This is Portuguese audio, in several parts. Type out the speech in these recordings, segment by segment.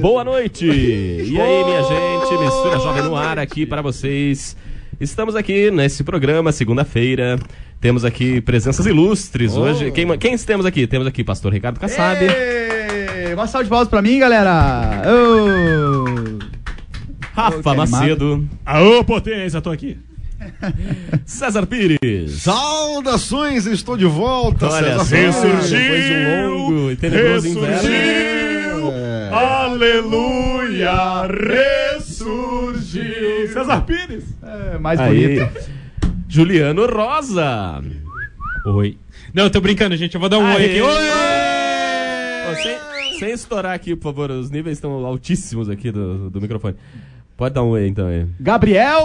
Boa noite! E aí, minha gente, Mistura Jovem no ar aqui para vocês. Estamos aqui nesse programa, segunda-feira. Temos aqui presenças ilustres hoje. Quem, quem temos aqui? Temos aqui Pastor Ricardo Kassab. Ê, Uma salva de palmas pra mim, galera! Ô! Rafa animado. Macedo. Aô, potência, tô aqui. César Pires. Saudações, estou de volta. Olha César Pires. depois de um longo e tenebroso inverno. É. Aleluia! Ressurgiu! César Pires! É, mais Aí, bonito. Juliano Rosa. Oi. Não, eu tô brincando, gente. Eu vou dar um oi Aê. aqui. Oi! Sem, sem estourar aqui, por favor, os níveis estão altíssimos aqui do, do microfone. Pode dar um oi então aí. Gabriel!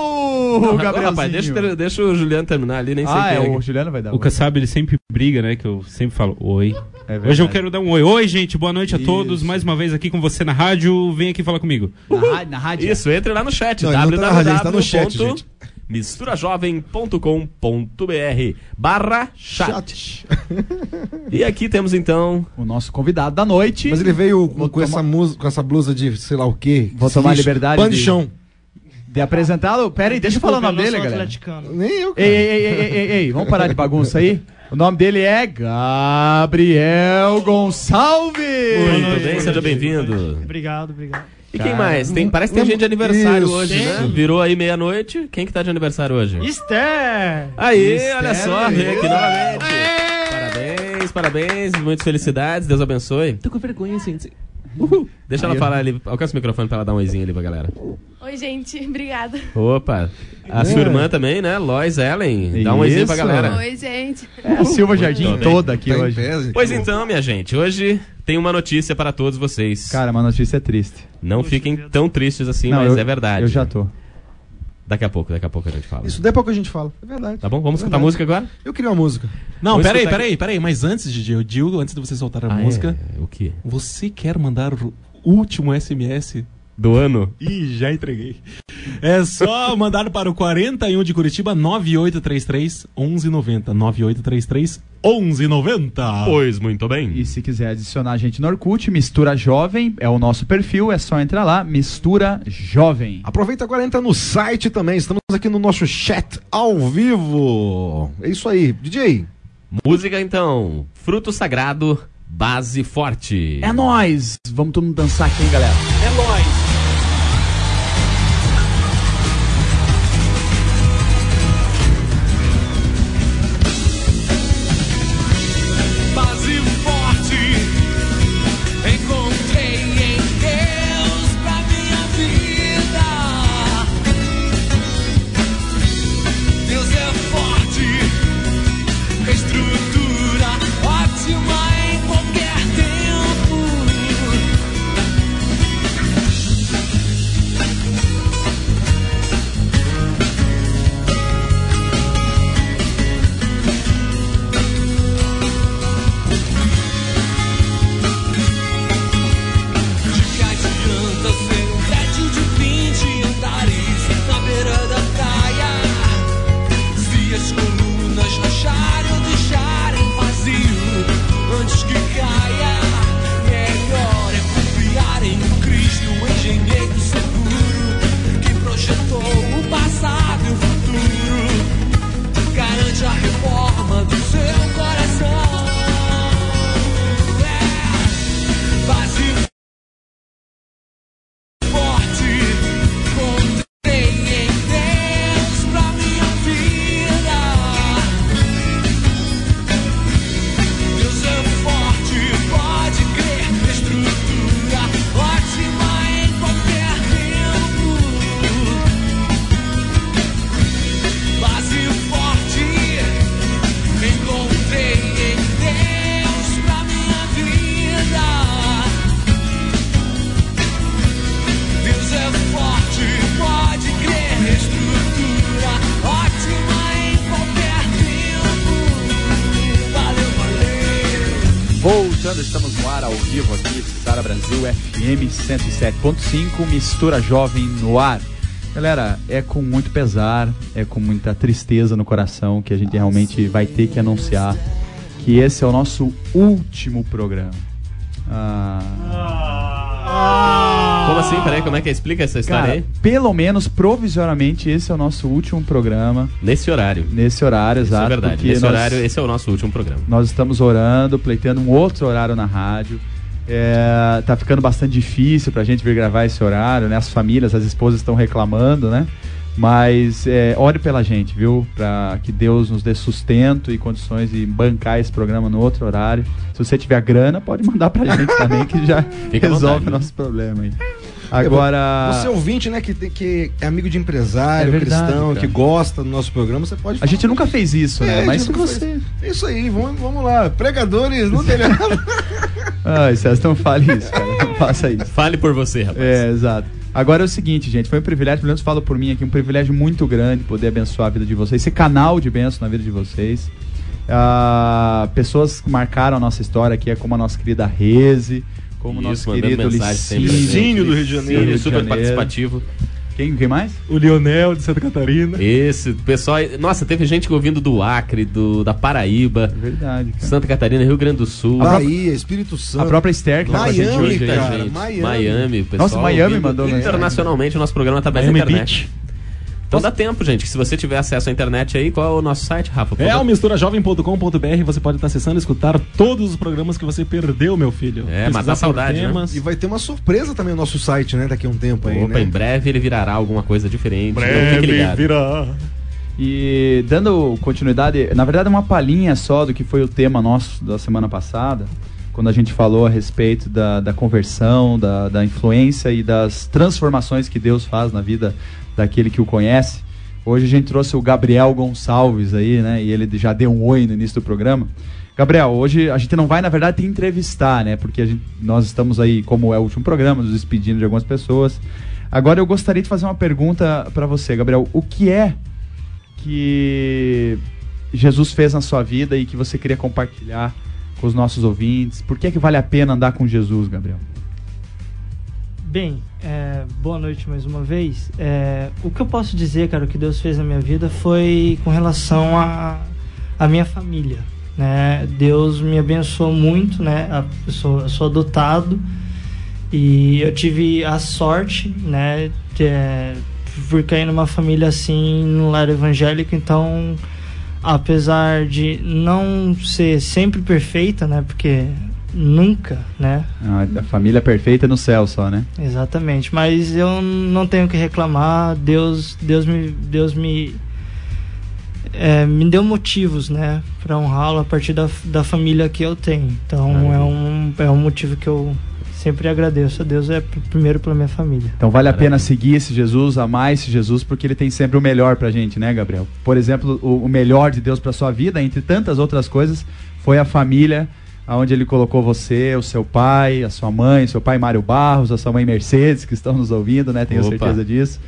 Não, Gabrielzinho. rapaz, deixa, deixa o Juliano terminar ali, nem sei Ah, quem é, é. o Juliano vai dar. O Kassab, ele sempre briga, né? Que eu sempre falo oi. É. Hoje eu quero dar um oi. Oi, gente. Boa noite a todos. Isso. Mais uma vez aqui com você na rádio. Vem aqui falar comigo. Na, rádio- na rádio. Isso, entre lá no chat. Não, ele não tá rádio, tá no chat, www.misturajovem.com.br barra chat. Chat. E aqui temos então... O nosso convidado da noite. Mas ele veio com, com essa música, com essa blusa de sei lá o quê. Vou tomar Lixo. liberdade Pano de chão. De apresentá-lo. Pera aí, deixa eu falar o nome dele, galera. Nem eu, cara. Ei, ei, ei, ei, ei, ei, vamos parar de bagunça aí? O nome dele é Gabriel Gonçalves. Muito bem, seja bem-vindo. Obrigado, obrigado. E quem mais? Tem, parece que tem gente de aniversário isso. hoje, né? Virou aí meia-noite. Quem que tá de aniversário hoje? Esther! Aí, Mistério. olha só, vem aqui novamente. Parabéns, parabéns, muitas felicidades, Deus abençoe. Tô com vergonha, gente. Uhul. Deixa ela Aí, falar ali, alcança o microfone pra ela dar um oizinho ali pra galera. Oi, gente. Obrigada. Opa, a sua irmã também, né? Lois Ellen, dá um oizinho pra galera. Oi, gente. É a Silva Jardim Muito bem. toda aqui Tá hoje. pé, gente. Pois então, minha gente, hoje tem uma notícia para todos vocês. Cara, uma notícia triste. Não fiquem tão tristes assim, Não, mas eu- é verdade. Eu já tô. Daqui a pouco, daqui a pouco a gente fala. Isso daí é pouco a gente fala. É verdade. Tá bom? Vamos escutar a música agora? Eu queria uma música. Não, peraí, escutar peraí, peraí. Mas antes, Didi, eu digo, antes de você soltar a Ah, música, é? O quê? você quer mandar o último SMS? Do ano? Ih, já entreguei. É só mandar para o 41 de Curitiba 9833 1190. 9833 1190. Pois, muito bem. E se quiser adicionar a gente no Orkut, Mistura Jovem é o nosso perfil, é só entrar lá, Mistura Jovem. Aproveita agora e entra no site também. Estamos aqui no nosso chat ao vivo. É isso aí. DJ. Música então, Fruto Sagrado, Base Forte. É nóis! Vamos todo mundo dançar aqui, hein, galera? É nóis. FM 107.5, Mistura Jovem no ar. Galera, é com muito pesar, é com muita tristeza no coração que a gente realmente vai ter que anunciar que esse é o nosso último programa. Ah. assim? Peraí, como é que explica essa história Cara, aí? pelo menos provisoriamente esse é o nosso último programa Nesse horário. nesse horário, Isso exato. é verdade. Nesse nós- horário, esse é o nosso último programa. Nós estamos orando, pleiteando um outro horário na rádio. É, tá ficando bastante difícil pra gente vir gravar esse horário, né? As famílias, as esposas estão reclamando, né? Mas é, ore pela gente, viu? Pra que Deus nos dê sustento e condições de bancar esse programa no outro horário. Se você tiver grana, pode mandar pra gente também, que já Fica resolve vontade, o né? nosso problema aí. Agora. Você ouvinte, né, que, tem- que é amigo de empresário, É verdade, cristão, cara. que gosta do nosso programa, você pode A gente nunca fez isso, É, né? Mas nunca você. fez. É Isso aí, vamos, vamos lá. Pregadores no telhado. Ai, César, não fale isso, cara. Não faça isso. Fale por você, rapaz. É, exato. Agora é o seguinte, gente, foi um privilégio, pelo menos falo por mim aqui, um privilégio muito grande poder abençoar a vida de vocês, ser canal de bênção na vida de vocês. Ah, pessoas que marcaram a nossa história aqui, é como a nossa querida Reze, como o nosso querido. Licínio, Licínio do Rio de Janeiro. Rio de super Janeiro. participativo. Quem, quem mais? O Lionel de Santa Catarina. Esse, pessoal. Nossa, teve gente ouvindo do Acre, do, da Paraíba, É verdade, cara. Santa Catarina, Rio Grande do Sul. Bahia, Espírito Santo. A própria Esther que tá com a gente Miami, hoje. Muita cara, gente. Miami. Miami, pessoal. Nossa, Miami mandou mensagem. Internacionalmente, o nosso programa tá bem na Miami internet. Beach. Então dá tempo, gente. que Se você tiver acesso à internet aí, qual é o nosso site, Rafa? É o misturajovem.com.br, você pode estar acessando e escutar todos os programas que você perdeu, meu filho. É, a por saudade, né? temas. E vai ter uma surpresa também no nosso site, né? Daqui a um tempo aí, Opa, né? em breve ele virará alguma coisa diferente. então fique ligado. virá. E dando continuidade, na verdade é uma palhinha só do que foi o tema nosso da semana passada, quando a gente falou a respeito da, da conversão, da, da influência e das transformações que Deus faz na vida daquele que o conhece. Hoje a gente trouxe o Gabriel Gonçalves aí, né? E ele já deu um oi no início do programa. Gabriel, hoje a gente não vai, na verdade, te entrevistar, né? Porque gente- nós estamos aí, como é o último programa, nos despedindo de algumas pessoas. Agora eu gostaria de fazer uma pergunta para você, Gabriel. O que é que Jesus fez na sua vida e que você queria compartilhar com os nossos ouvintes? Por que é que vale a pena andar com Jesus, Gabriel? Bem, é, boa noite mais uma vez. É, o que eu posso dizer, cara, o que Deus fez na minha vida foi com relação a, a minha família. Né? Deus me abençoou muito, né? Eu sou, eu sou adotado e eu tive a sorte, né? De, é, por cair numa família assim, no lar evangélico, então apesar de não ser sempre perfeita, né? Porque nunca, né? A família perfeita no céu só, né? Exatamente, mas eu não tenho o que reclamar. Deus, Deus me, Deus me, é, me deu motivos, né, para honrá-lo a partir da, da família que eu tenho. Então é um, é um motivo que eu sempre agradeço a Deus é pr- primeiro pela minha família. Então vale a Maravilha. pena seguir esse Jesus, amar esse Jesus, porque ele tem sempre o melhor pra gente, né, Gabriel? Por exemplo, o, o melhor de Deus pra sua vida, entre tantas outras coisas, foi a família aonde ele colocou você, o seu pai, a sua mãe, seu pai Mário Barros, a sua mãe Mercedes, que estão nos ouvindo, né? Tenho Opa. certeza disso.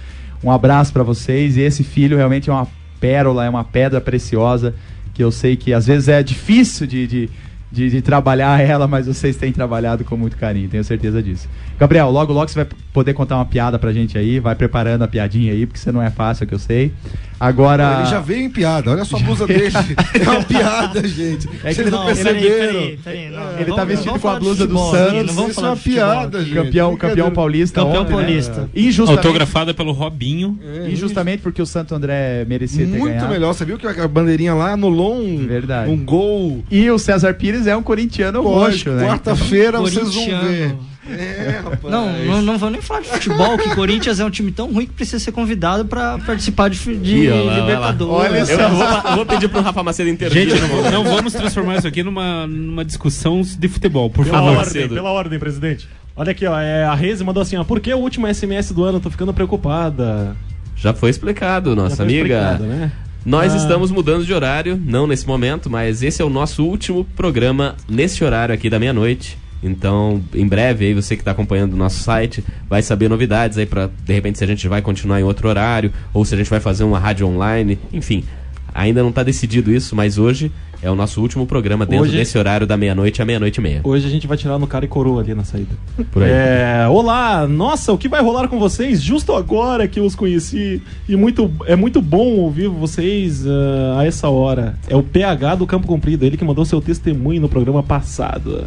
Um abraço pra vocês e esse filho realmente é uma pérola, é uma pedra preciosa que eu sei que às vezes é difícil de, de, de, de trabalhar ela, mas vocês têm trabalhado com muito carinho, tenho certeza disso. Gabriel, logo logo você vai poder contar uma piada pra gente aí, vai preparando a piadinha aí, porque você não é fácil, que eu sei. Agora. Ele já veio em piada. Olha só a blusa dele. É uma piada, gente. É que Vocês não não, perceberam. Peraí, peraí, não, Ele tá vestido com a blusa do futebol Santos, não Isso é uma piada, gente. Campeão, campeão paulista Campeão ontem, né? paulista. Injustamente, Autografada pelo Robinho. É, injustamente porque o Santo André merecia ter Muito ganhado. melhor. Você viu que a bandeirinha lá anulou um, Verdade. um gol. E o César Pires é um corintiano roxo, né? Quarta-feira vocês vão ver. É, rapaz. Não, não, não vou nem falar de futebol, que Corinthians é um time tão ruim que precisa ser convidado pra participar de, de lá. Libertadores. Olha Eu só. vou, eu vou pedir pro Rafa Macedo intervir. Gente, não, vou- não vamos transformar isso aqui numa, numa discussão de futebol, por Pela favor. ordem, pela ordem, presidente. Olha aqui, ó. é, a Reze mandou assim, ó. Por que o último SMS do ano? Tô ficando preocupada. Já foi explicado, nossa Já foi amiga. explicado, né? Nós Ah. estamos mudando de horário, não nesse momento, mas esse é o nosso último programa nesse horário aqui da meia-noite. Então, em breve, aí você que está acompanhando o nosso site vai saber novidades aí para de repente se a gente vai continuar em outro horário ou se a gente vai fazer uma rádio online, enfim. Ainda não está decidido isso, mas hoje é o nosso último programa dentro Hoje- desse horário da meia-noite à meia-noite e meia. Hoje a gente vai tirar no cara e coroa ali na saída. Por aí. É, olá, nossa, o que vai rolar com vocês justo agora que eu os conheci e muito é muito bom ouvir vocês ah, a essa hora. É o PH do Campo Comprido, ele que mandou seu testemunho no programa passado.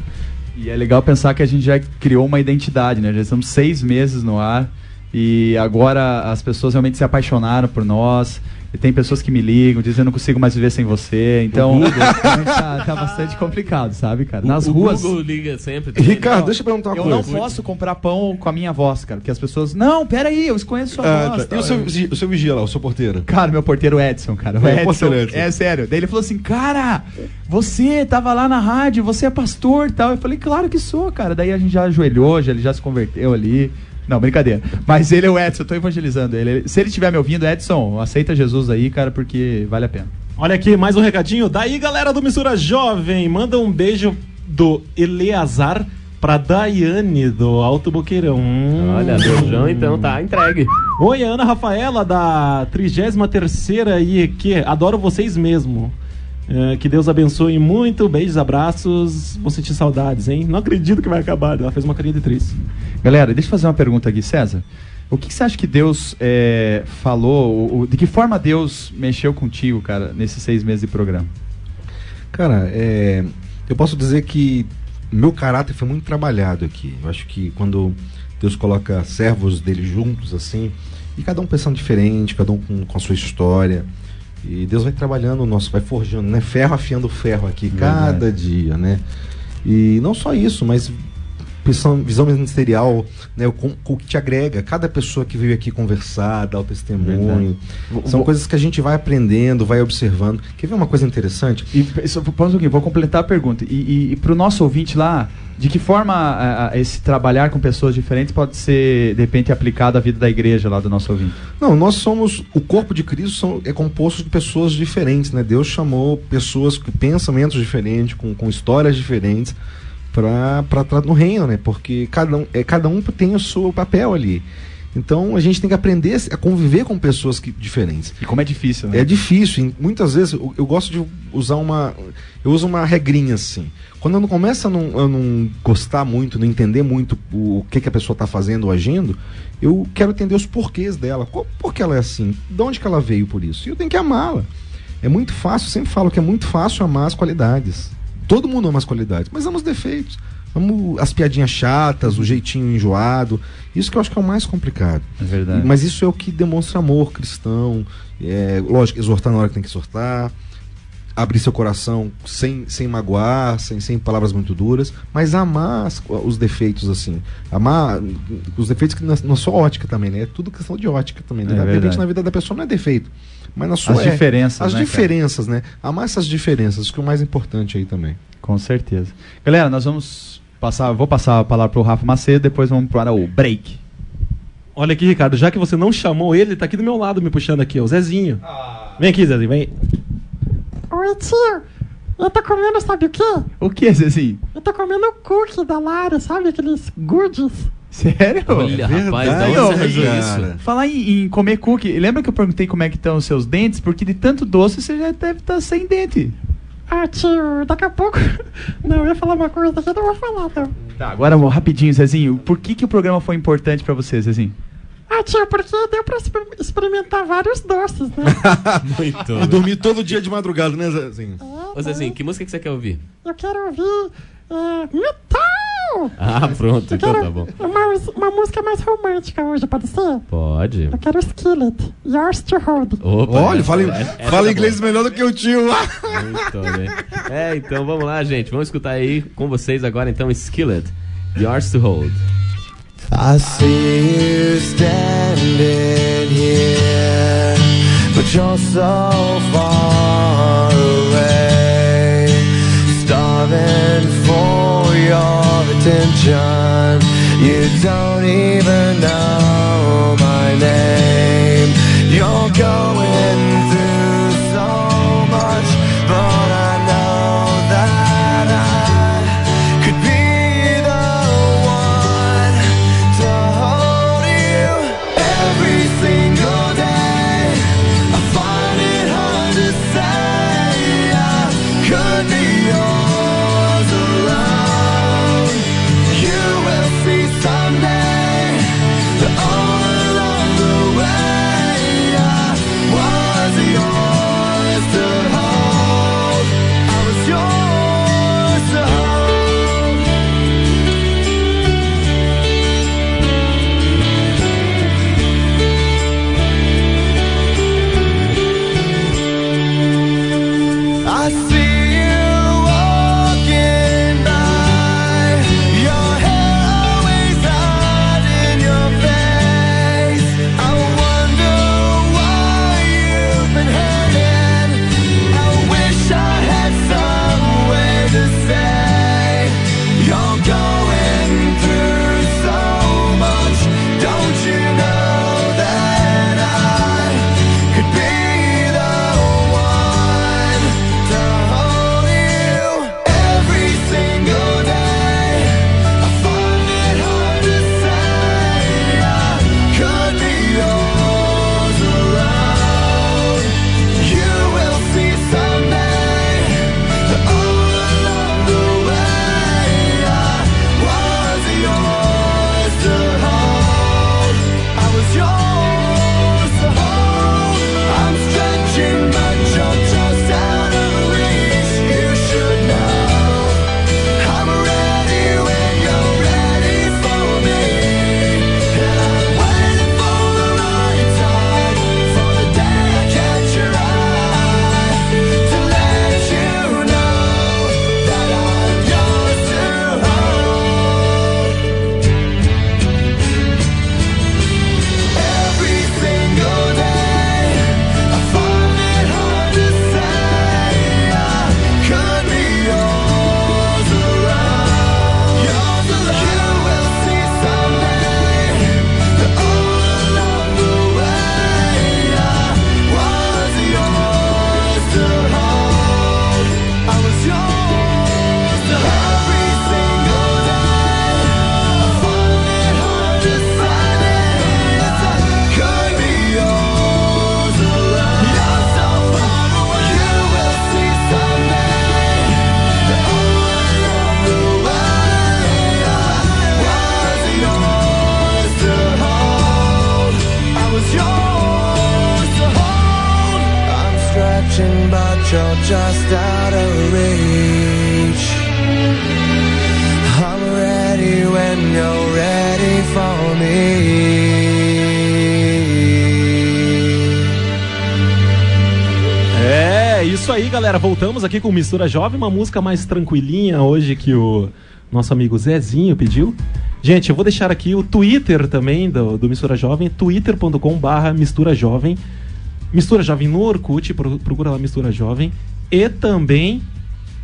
E é legal pensar que a gente já criou uma identidade, né? Já estamos seis meses no ar e agora as pessoas realmente se apaixonaram por nós. E tem pessoas que me ligam, dizem eu não consigo mais viver sem você. Então, realmente tá, tá bastante complicado, sabe, cara? Nas o ruas. Google liga sempre. também, Ricardo, né? deixa eu perguntar uma Eu coisa. não posso comprar pão com a minha voz, cara. Porque as pessoas. Não, peraí, eu conheço sua Ah, voz. tá. E o seu, vigi- o seu vigia lá, o seu porteiro? Cara, meu porteiro Edson, cara. O É, o Edson, porteiro Edson. É sério. Daí ele falou assim: Cara, você tava lá na rádio, você é pastor e tal. Eu falei: Claro que sou, cara. Daí a gente já ajoelhou, já, ele já se converteu ali. Não, brincadeira. Mas ele é o Edson, eu tô evangelizando ele. Se ele estiver me ouvindo, Edson, aceita Jesus aí, cara, porque vale a pena. Olha aqui, mais um recadinho. Daí, galera do Mistura Jovem, manda um beijo do Eleazar pra Daiane do Alto Boqueirão. Olha, beijão então tá entregue. Oi, Ana Rafaela da 33ª IEQ. Adoro vocês mesmo. É, que Deus abençoe muito. Beijos, abraços. Vou sentir saudades, hein? Não acredito que vai acabar. Ela fez uma carinha de triste. Galera, deixa eu fazer uma pergunta aqui, César. O que, que você acha que Deus é, falou? o- o- de que forma Deus mexeu contigo, cara, nesses seis meses de programa? Cara, é, eu posso dizer que meu caráter foi muito trabalhado aqui. Eu acho que quando Deus coloca servos dele juntos, assim, e cada um pensando diferente, cada um com, com a sua história, e Deus vai trabalhando o nosso, vai forjando, né? Ferro afiando ferro aqui, cada dia, né? E não só isso, mas visão, visão ministerial, né? O, o que te agrega, cada pessoa que veio aqui conversar, dar o testemunho. São coisas que a gente vai aprendendo, vai observando. Quer ver uma coisa interessante? E só- um vou completar a pergunta. E, e, e para o nosso ouvinte lá, de que forma a- a- esse trabalhar com pessoas diferentes pode ser, de repente, aplicado à vida da igreja lá do nosso ouvinte? Não, nós somos. O corpo de Cristo são- é composto de pessoas diferentes, né? Deus chamou pessoas com pensamentos diferentes, com, com histórias diferentes, para no reino, né? Porque cada um, é, cada um tem o seu papel ali. Então a gente tem que aprender a conviver com pessoas que, diferentes. E como é difícil, né? É difícil. e Muitas vezes eu, eu gosto de usar uma. Eu uso uma regrinha assim. Quando eu não começo a não, a não gostar muito, não entender muito o, o que, que a pessoa está fazendo ou agindo, eu quero entender os porquês dela. Qual, por que ela é assim? De onde que ela veio por isso? E eu tenho que amá-la. É muito fácil, eu sempre falo que é muito fácil amar as qualidades. Todo mundo ama as qualidades, mas ama os defeitos. Amo as piadinhas chatas, o jeitinho enjoado. Isso que eu acho que é o mais complicado. É verdade. Mas isso é o que demonstra amor cristão. É, lógico, exortar na hora que tem que exortar. Abrir seu coração sem, sem magoar, sem, sem palavras muito duras. Mas amar as- os defeitos, assim. Amar os defeitos que na, na sua ótica também, né? É tudo questão de ótica também, né? É de repente na vida da pessoa não é defeito. Mas na sua As é. diferenças, As né, cara? diferenças, né? Amar essas diferenças, que é o mais importante aí também. Com certeza. Galera, nós vamos passar, vou passar a palavra pro Rafa Macedo, depois vamos para o break. Olha aqui, Ricardo, já que você não chamou ele, ele tá aqui do meu lado me puxando aqui, ó, o Zezinho. Vem aqui, Zezinho, vem. Oi, tio. Eu tô comendo, sabe o quê? O que, Zezinho? Eu tô comendo o cookie da Lara, sabe? Aqueles goodies. Sério? Olha, rapaz, da onde você arranjou isso? Falar em, em comer cookie, lembra que eu perguntei como é que estão os seus dentes? Porque de tanto doce você já deve estar sem dente. Ah, tio, daqui a pouco. Não, eu ia falar uma coisa que eu não vou falar, não. Tá, agora vou rapidinho, Zezinho. Por que, que o programa foi importante pra você, Zezinho? Ah, tio, porque deu pra exper- experimentar vários doces, né? Muito. E dormir todo dia de madrugada, né, Zezinho? Ô Zezinho, que música que você quer ouvir? Eu quero ouvir é, metal! Ah, pronto, então tá bom. uma, uma música mais romântica hoje, pode ser? Pode. Eu quero Skillet, Yours to Hold. Opa, Olha, fala, essa fala tá inglês melhor do que o tio. Muito bem. É, então vamos lá, gente. Vamos escutar aí com vocês agora, então, Skillet, Yours to Hold. I see you standing here, but you're so far your attention. You don't even know my name. You're going I just out of reach. I'm ready when you're ready for me. É, isso aí, galera. Voltamos aqui com Mistura Jovem, uma música mais tranquilinha hoje que o nosso amigo Zezinho pediu. Gente, eu vou deixar aqui o Twitter também do, do Mistura Jovem, twitter.com barra Mistura Jovem. Mistura Jovem no Orkut, pro- procura lá Mistura Jovem. E também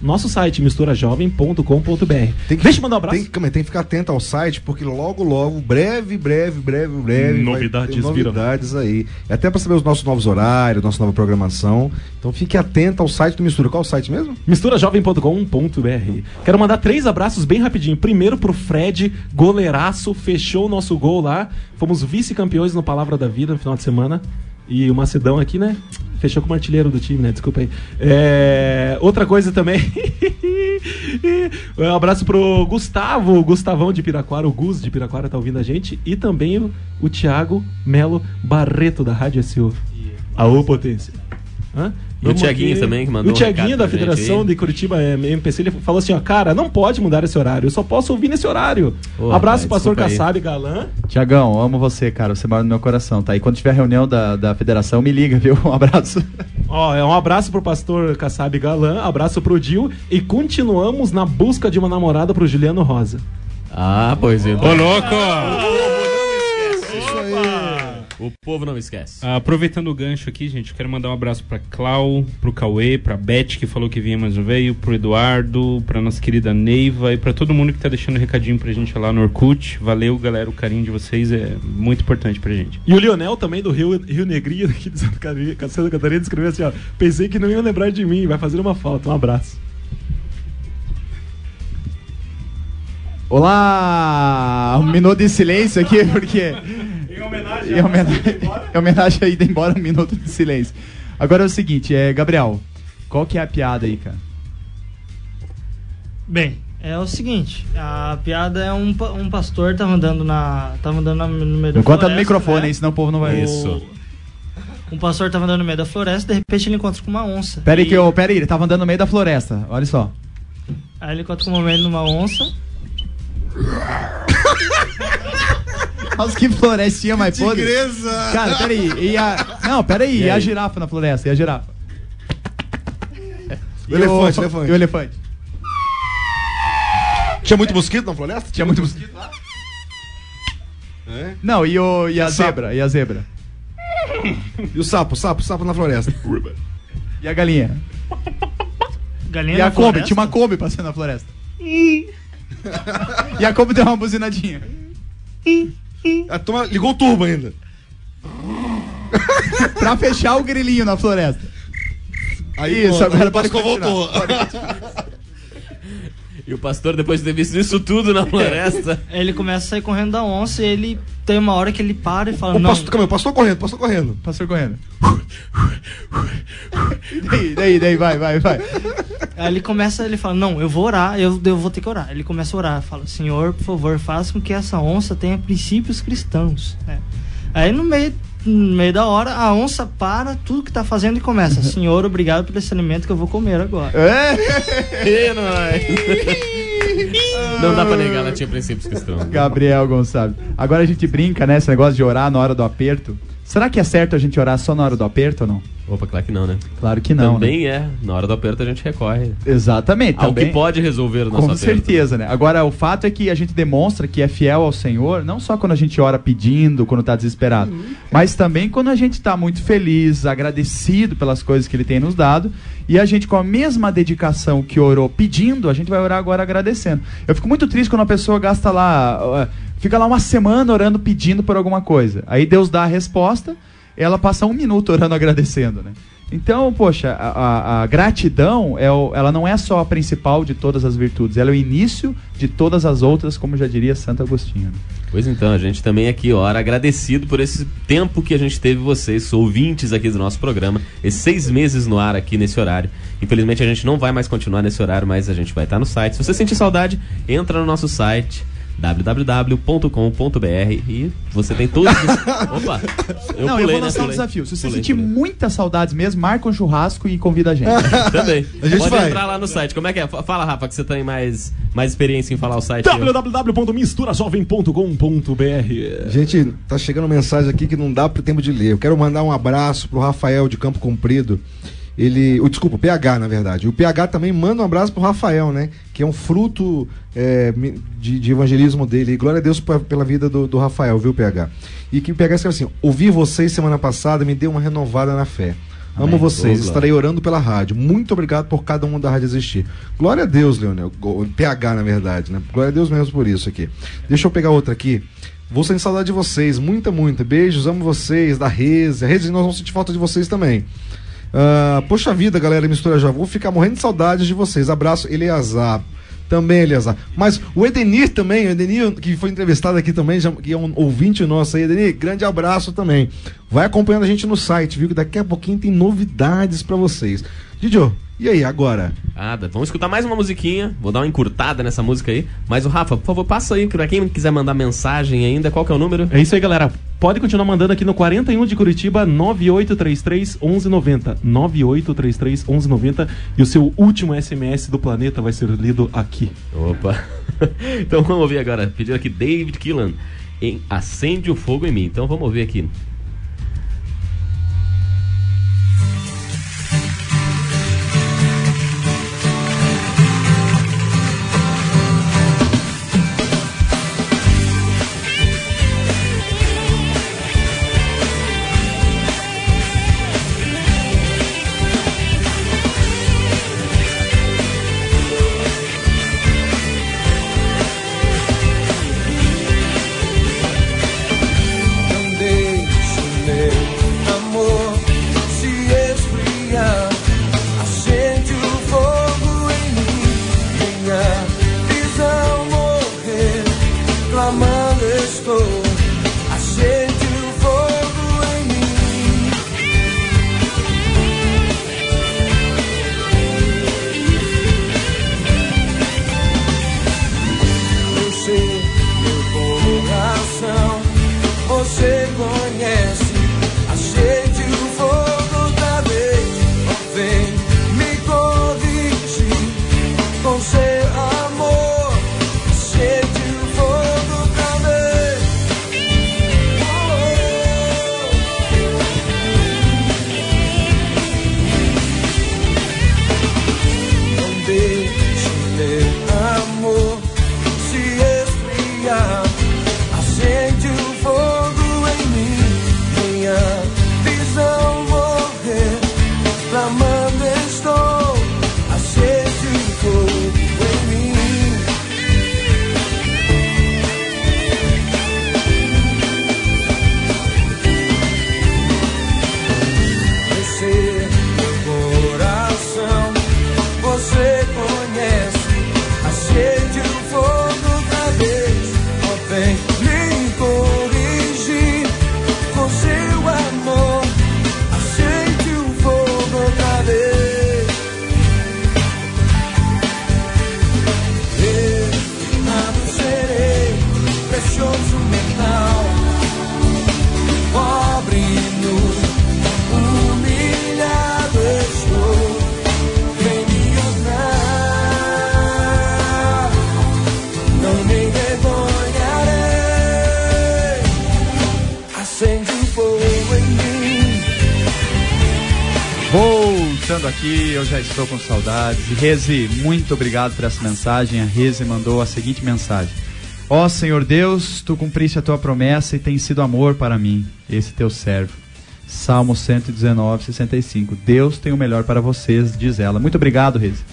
nosso site, misturajovem.com.br. Tem que, Deixa eu mandar um abraço. Tem, aí, tem que ficar atento ao site, porque logo, logo, breve, breve, breve, breve. vai Novidades ter viram. novidades aí. É até pra saber os nossos novos horários, nossa nova programação. Então fique atento ao site do Mistura. Qual é o site mesmo? misturajovem.com.br. Quero mandar três abraços bem rapidinho. Primeiro pro Fred, goleiraço, fechou o nosso gol lá. Fomos vice-campeões no Palavra da Vida no final de semana. E o Macedão aqui, né? Fechou como artilheiro do time, né? Desculpa aí. É, Outra coisa também. um abraço pro Gustavo, o Gustavão de Piraquara, o Gus de Piraquara tá ouvindo a gente. E também o, o Thiago Melo Barreto, da Rádio SU. Aô, potência. Hã? E o Thiaguinho também, que mandou O um Thiaguinho recado da Federação de Curitiba é, MPC, ele falou assim, ó, cara, não pode mudar esse horário, eu só posso ouvir nesse horário. Ô, Abraço, pastor. Kassab Galã. Tiagão, amo você, cara. Você mora no meu coração, tá? E quando tiver reunião da, da federação, me liga, viu? Um abraço. Ó, é um abraço pro pastor Kassab Galã, abraço pro Dil e continuamos na busca de uma namorada pro Juliano Rosa. Ah, pois é. Ô, louco! O povo não esquece. Ah, aproveitando o gancho aqui, gente, quero mandar um abraço pra Clau, pro Cauê, pra Beth, que falou que vinha, mas não veio, pro Eduardo, pra nossa querida Neiva e pra todo mundo que tá deixando recadinho pra gente lá no Orkut. Valeu, galera, o carinho de vocês é muito importante pra gente. E o Lionel também do Rio, Rio Negrinho, aqui de Santa Catarina, Santa Catarina, escreveu assim, ó, pensei que não iam lembrar de mim, vai fazer uma falta. Um abraço. Olá! Um minuto de silêncio aqui, porque. Em homenagem, em homenagem, em homenagem a ida embora, um minuto de silêncio. Agora é o seguinte, é, Gabriel, qual que é a piada aí, cara? Bem, é o seguinte, a piada é um, um pastor tava andando na. Tava andando na- no meio da conta no floresta, microfone, né? hein, senão o povo não vai Isso. Um pastor tava andando no meio da floresta, de repente ele encontra com uma onça. Pera aí, E- que eu, pera aí, ele tava andando no meio da floresta, olha só. Aí ele encontra com uma numa onça. Nossa, que florestinha mais podre. Cara, pera aí, e a... Não, pera aí, e, a girafa na floresta, e a girafa? O elefante, elefante. E o elefante? Tinha muito mosquito na floresta? Tinha muito mosquito lá? Não, e, o, e a Sapo. zebra, e a zebra? E o sapo, sapo, sapo na floresta. E a galinha? Galinha E a Kombi, tinha uma Kombi passando na floresta. e a Kombi deu uma buzinadinha. A turma ligou o turbo ainda. pra fechar o grilinho na floresta. Aí, Isso, agora pode continuar. E o pastor, depois de ter visto isso tudo na floresta. Ele começa a sair correndo da onça e ele tem uma hora que ele para e fala, O não, pastor, calma pastor correndo, pastor correndo. Pastor correndo. daí, daí, daí, vai, vai, vai. Aí ele começa, ele fala, não, eu vou orar, eu, eu vou ter que orar. Ele começa a orar, fala, Senhor, por favor, faça com que essa onça tenha princípios cristãos. né? Aí no meio, no meio da hora, a onça para tudo que tá fazendo e começa, Senhor, obrigado por esse alimento que eu vou comer agora. É? E nós. Não dá pra negar, ela tinha princípios cristãos. Gabriel Gonçalves. Agora a gente brinca, né? Esse negócio de orar na hora do aperto. Será que é certo a gente orar só na hora do aperto ou não? Opa, claro que não, né? Claro que não. né? Também é. Na hora do aperto a gente recorre Exatamente. ao também. que pode resolver o nosso Com aperto. certeza, né? Agora, o fato é que a gente demonstra que é fiel ao Senhor, não só quando a gente ora pedindo, quando tá desesperado, mas também quando a gente tá muito feliz, agradecido pelas coisas que Ele tem nos dado, e a gente, com a mesma dedicação que orou pedindo, a gente vai orar agora agradecendo. Eu fico muito triste quando a pessoa gasta lá, uh, fica lá uma semana orando pedindo por alguma coisa. Aí Deus dá a resposta, ela passa um minuto orando agradecendo, né? Então, poxa, a, a- a gratidão é o- ela não é só a principal de todas as virtudes, ela é o início de todas as outras, como já diria Santo Agostinho. né? Pois então, a gente também aqui, ora, agradecido por esse tempo que a gente teve vocês, ouvintes aqui do nosso programa, esses seis meses no ar aqui nesse horário. Infelizmente a gente não vai mais continuar nesse horário, mas a gente vai estar no site. Se você sentir saudade, entra no nosso site, www.com.br e você tem todos. os- Opa! Eu não, pulei, eu vou né? lançar um Pulei. desafio. Se você Pulei, sentir pulei. muitas saudades mesmo, marca um churrasco e convida a gente. Também. A gente Pode vai. entrar lá no site. Como é que é? Fa- Fala, Rafa, que você tem mais, mais experiência em falar o site. www.misturajovem.com.br Gente, tá chegando mensagem aqui que não dá pro tempo de ler. Eu quero mandar um abraço pro Rafael de Campo Comprido. Ele. O, desculpa, o PH, na verdade. O PH também manda um abraço pro Rafael, né? Que é um fruto é, de, de evangelismo dele. E glória a Deus pela vida do, do Rafael, viu, PH? E que o PH escreve assim: ouvi vocês semana passada, me deu uma renovada na fé. Amo Amém. vocês, Ô, glória. estarei orando pela rádio. Muito obrigado por cada um da rádio existir. Glória a Deus, Leonel. PH, na verdade, né? Glória a Deus mesmo por isso aqui. Deixa eu pegar outra aqui. Vou sentir saudade de vocês, muita, muita. Beijos, amo vocês, da Reze. A Reze, nós vamos sentir falta de vocês também. Ah, poxa vida, galera, mistura já. Vou ficar morrendo de saudade de vocês. Abraço, Eleazar. Também, Eleazar. Mas o Edenir também, o Edenir, que foi entrevistado aqui também, já- que é um ouvinte nosso aí. Edenir, grande abraço também. Vai acompanhando a gente no site, viu? Que daqui a pouquinho tem novidades pra vocês. Didio, e aí, agora? Nada. Vamos escutar mais uma musiquinha. Vou dar uma encurtada nessa música aí. Mas o Rafa, por favor, passa aí. Pra quem quiser mandar mensagem ainda, qual que é o número? É isso aí, galera. Pode continuar mandando aqui no 41 de Curitiba 9833 1190. 9833 1190 e o seu último SMS do planeta vai ser lido aqui. Opa. então vamos ouvir agora. Pediu aqui David Killan em Acende o Fogo em Mim. Então vamos ouvir aqui. Voltando aqui, eu já estou com saudades. Reze, muito obrigado por essa mensagem. A Reze mandou a seguinte mensagem: Ó Senhor Deus, tu cumpriste a tua promessa e tem sido amor para mim, esse teu servo. Salmo 119, 65. Deus tem o melhor para vocês, diz ela. Muito obrigado, Reze.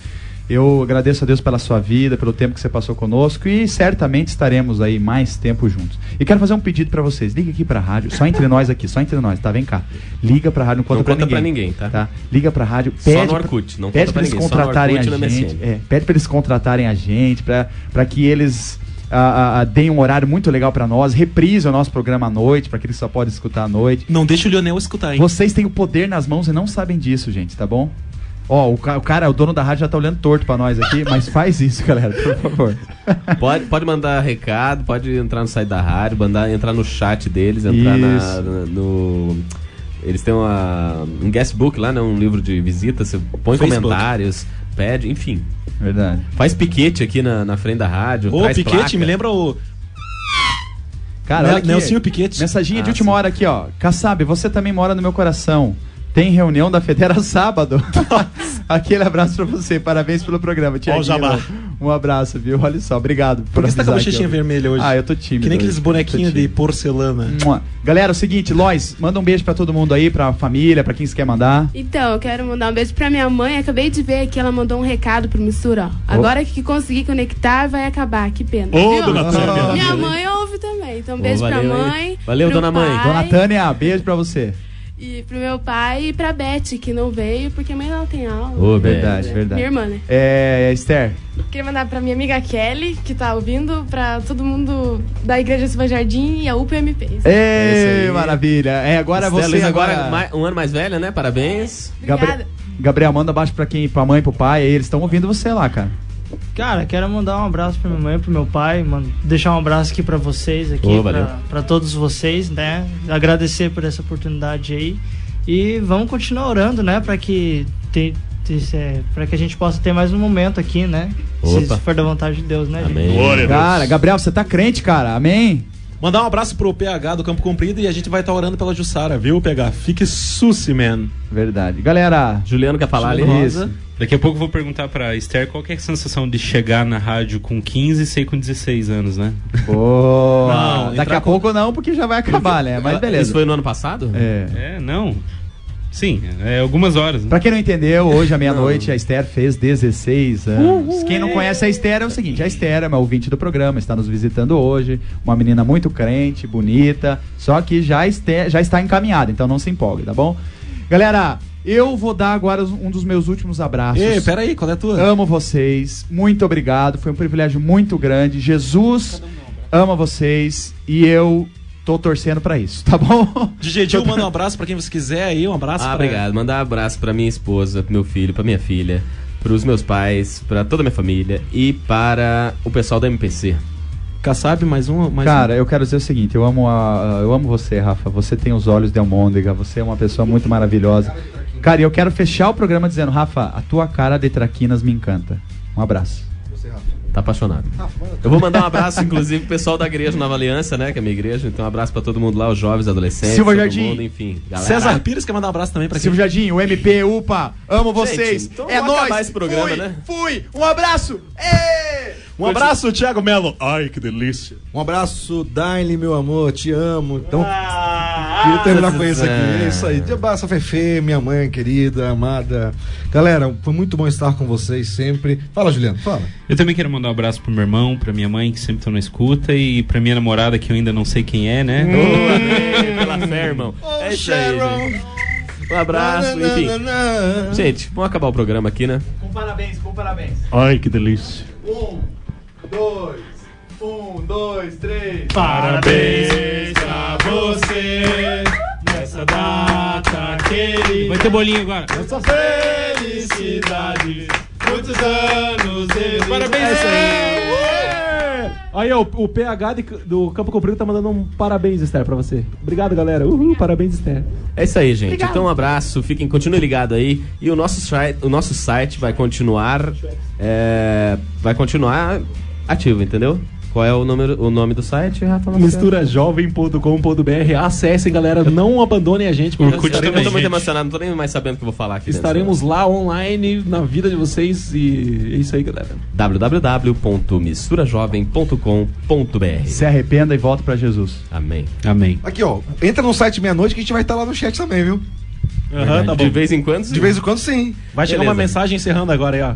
Eu agradeço a Deus pela sua vida, pelo tempo que você passou conosco e certamente estaremos aí mais tempo juntos. E quero fazer um pedido para vocês. Liga aqui para a rádio, só entre nós aqui, só entre nós, tá? Vem cá. Liga para a rádio, não conta Não pra conta pra ninguém. ninguém, tá? Liga para a rádio, Só pede no pra- Orkut, não pede pra pra eles ninguém, só no contratarem Orkut a no gente. É, pede para eles contratarem a gente, para que eles ah, ah, ah, deem um horário muito legal para nós, reprisem o nosso programa à noite, para que eles só podem escutar à noite. Não deixa o Lionel escutar, hein? Vocês têm o poder nas mãos e não sabem disso, gente, tá bom? Ó, o, ca- o cara, o dono da rádio já tá olhando torto pra nós aqui, mas faz isso, galera, por favor. Pode, pode mandar recado, pode entrar no site da rádio, mandar, entrar no chat deles, entrar na- Isso. na- no. Eles têm uma, um guestbook lá, né? Um livro de visita, você põe Facebook. comentários, pede, enfim. Verdade. Faz piquete aqui na, na frente da rádio. Ô, traz Piquete, placa. me lembra o. Cara, Nel- olha aqui. Nelsinho Piquete. Mensaginha de Ah, última sim. hora aqui, ó. Kassab, você também mora no meu coração. Tem reunião da Federa sábado. Aquele abraço pra você. Parabéns pelo programa, Tiago. Um abraço, viu? Olha só, obrigado Por que você tá com a bochechinha vermelha hoje? Ah, eu tô tímido. Que nem aqueles bonequinhos de porcelana. Mua. Galera, é o seguinte, Lois, manda um beijo pra todo mundo aí, pra família, pra quem você quer mandar. Então, eu quero mandar um beijo pra minha mãe. Acabei de ver que ela mandou um recado pro Mistura, ó. Agora que consegui conectar, vai acabar. Que pena. Ô, viu? dona Tânia. Minha mãe ouve também. Então, um beijo pra valeu, hein? mãe. Valeu, pro dona mãe. pai, Dona Tânia, beijo pra você. E pro meu pai e pra Beth, que não veio, porque amanhã ela tem aula. Ô, Verdade, velho. verdade. Minha irmã, né? É, Esther, Queria mandar pra minha amiga Kelly, que tá ouvindo, pra todo mundo da Igreja Silva Jardim e a UPMP. É aí. maravilha. É, agora Estela você Luiz agora... agora um ano mais velha, né? Parabéns. Gabri- Obrigada. Gabriel, manda abaixo pra quem? Pra mãe, pro pai, aí eles estão ouvindo você lá, cara. Cara, quero mandar um abraço pra minha mãe, pro meu pai, mano, deixar um abraço aqui pra vocês, aqui, valeu. pra, pra todos vocês, né? Agradecer por essa oportunidade aí. E vamos continuar orando, né? Pra que, te, te, é, pra que a gente possa ter mais um momento aqui, né? Opa. Se for da vontade de Deus, né, Amém. gente? Glória a Deus. Cara, Gabriel, você tá crente, cara. Amém? Mandar um abraço pro PH do Campo Comprido e a gente vai estar orando pela Jussara, viu, PH? Fique suci, man. Verdade. Galera, Juliano quer falar ali? Isso. Daqui a pouco eu vou perguntar pra Esther qual que é a sensação de chegar na rádio com 15 e sair com 16 anos, né? Boa. Não, Daqui a com- pouco não, porque já vai acabar, né? Mas beleza. Isso foi no ano passado? É. É, não. Sim, é algumas horas. Né? Pra quem não entendeu, hoje à meia-noite a Esther fez 16 anos. Quem não conhece a Esther é o seguinte: a Esther é uma ouvinte do programa, está nos visitando hoje. Uma menina muito crente, bonita, só que já, este- já está encaminhada, então não se empolgue, tá bom? Galera, eu vou dar agora um dos meus últimos abraços. Ei, peraí, qual é a tua? Amo vocês, muito obrigado. Foi um privilégio muito grande. Jesus ama vocês e eu tô torcendo pra isso, tá bom? DJ Dil, manda um abraço pra quem você quiser aí, um abraço Ah, pra... obrigado. Mandar um abraço pra minha esposa, pro meu filho, pra minha filha, pros meus pais, pra toda a minha família e para o pessoal da MPC. Kassab, mais um... Mais Cara, eu quero dizer o seguinte, eu amo, a, eu amo você, Rafa. Você tem os olhos de almôndega, você é uma pessoa muito maravilhosa. Cara, e eu quero fechar o programa dizendo, Rafa, a tua cara de traquinas me encanta. Um abraço. Tá apaixonado. Eu vou mandar um abraço, inclusive, pro pessoal da igreja Nova Aliança, né? Que é a minha igreja. Então, um abraço pra todo mundo lá, os jovens, adolescentes. Silva todo Jardim. mundo, enfim. Galera. César Pires quer mandar um abraço também pra quem... Silvio Jardim, o MP, UPA, amo vocês. então é vamos nóis. acabar esse programa, fui, né? Fui, um abraço. Ê! Um abraço, Thiago Melo. Ai, que delícia. Um abraço, Daile, meu amor, te amo. Então, queria terminar com isso aqui. É isso aí. De abraço, Fefe, minha mãe querida, amada. Galera, foi muito bom estar com vocês sempre. Fala, Juliano, fala. Eu também quero mandar um abraço pro meu irmão, pra minha mãe, que sempre estão na escuta, e pra minha namorada, que eu ainda não sei quem é, né? Ô, amém, pela fé, irmão. é isso aí. Um abraço, enfim. Gente, vamos acabar o programa aqui, né? Com parabéns, com parabéns. Ai, que delícia. Um, dois, um, dois, três. Parabéns pra você nessa data querida. Vai ter bolinho agora. Essa Felicidade, muitos anos de Parabéns, Aí, ó, o, o PH de- do Campo Comprido tá mandando um parabéns, Esther, pra você. Obrigado, galera. Uhul, parabéns, Esther. É isso aí, gente. Então, um abraço. Fiquem, continuem ligados aí. E o nosso, site, o nosso site vai continuar. é, vai continuar ativo, entendeu? Qual é o, número, o nome do site, Rafa? Misturajovem.com.br. Acessem, galera. Não abandonem a gente. porque Orkut nós Eu também, tô muito gente. emocionado, não tô nem mais sabendo o que eu vou falar aqui. dentro. Estaremos lá online na vida de vocês e é isso aí, galera. www.misturajovem.com.br Se arrependa e volta pra Jesus. Amém. Amém. Aqui, ó. Entra no site meia-noite que a gente vai estar lá no chat também, viu? Aham, tá De vez em quando, sim. De vez em quando, sim. Vai chegar Beleza. uma mensagem encerrando agora aí, ó.